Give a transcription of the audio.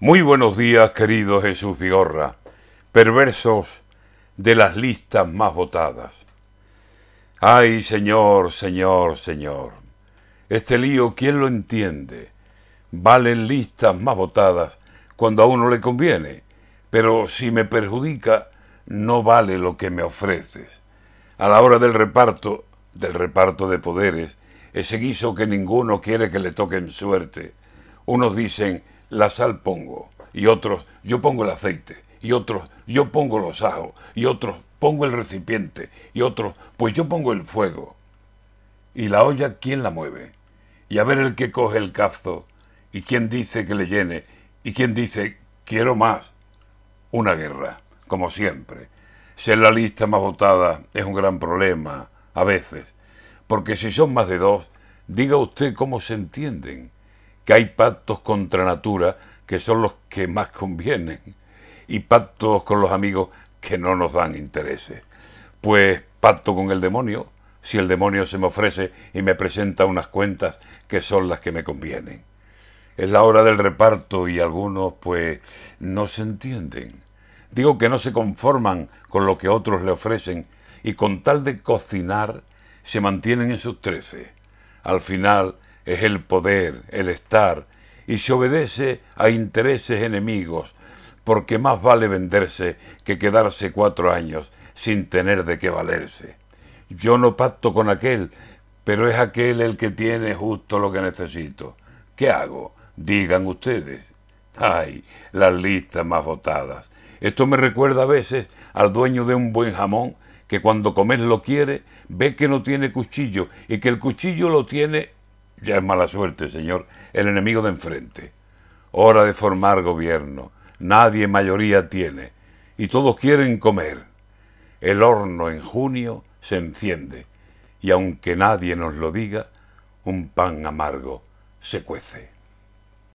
Muy buenos días, querido Jesús Vigorra, perversos de las listas más votadas. Ay, señor, señor, señor, este lío, ¿quién lo entiende? Valen listas más votadas cuando a uno le conviene, pero si me perjudica, no vale lo que me ofreces. A la hora del reparto, del reparto de poderes, ese guiso que ninguno quiere que le toque en suerte. Unos dicen, la sal pongo, y otros, yo pongo el aceite, y otros, yo pongo los ajos, y otros, pongo el recipiente, y otros, pues yo pongo el fuego. ¿Y la olla quién la mueve? Y a ver el que coge el cazo, y quién dice que le llene, y quién dice, quiero más. Una guerra, como siempre. Ser la lista más votada es un gran problema, a veces, porque si son más de dos, diga usted cómo se entienden que hay pactos contra natura que son los que más convienen y pactos con los amigos que no nos dan intereses. Pues pacto con el demonio si el demonio se me ofrece y me presenta unas cuentas que son las que me convienen. Es la hora del reparto y algunos pues no se entienden. Digo que no se conforman con lo que otros le ofrecen y con tal de cocinar se mantienen en sus trece. Al final es el poder, el estar, y se obedece a intereses enemigos, porque más vale venderse que quedarse cuatro años sin tener de qué valerse. Yo no pacto con aquel, pero es aquel el que tiene justo lo que necesito. ¿Qué hago? Digan ustedes. Ay, las listas más votadas. Esto me recuerda a veces al dueño de un buen jamón que cuando comer lo quiere ve que no tiene cuchillo y que el cuchillo lo tiene ya es mala suerte, señor, el enemigo de enfrente. Hora de formar gobierno. Nadie mayoría tiene. Y todos quieren comer. El horno en junio se enciende. Y aunque nadie nos lo diga, un pan amargo se cuece.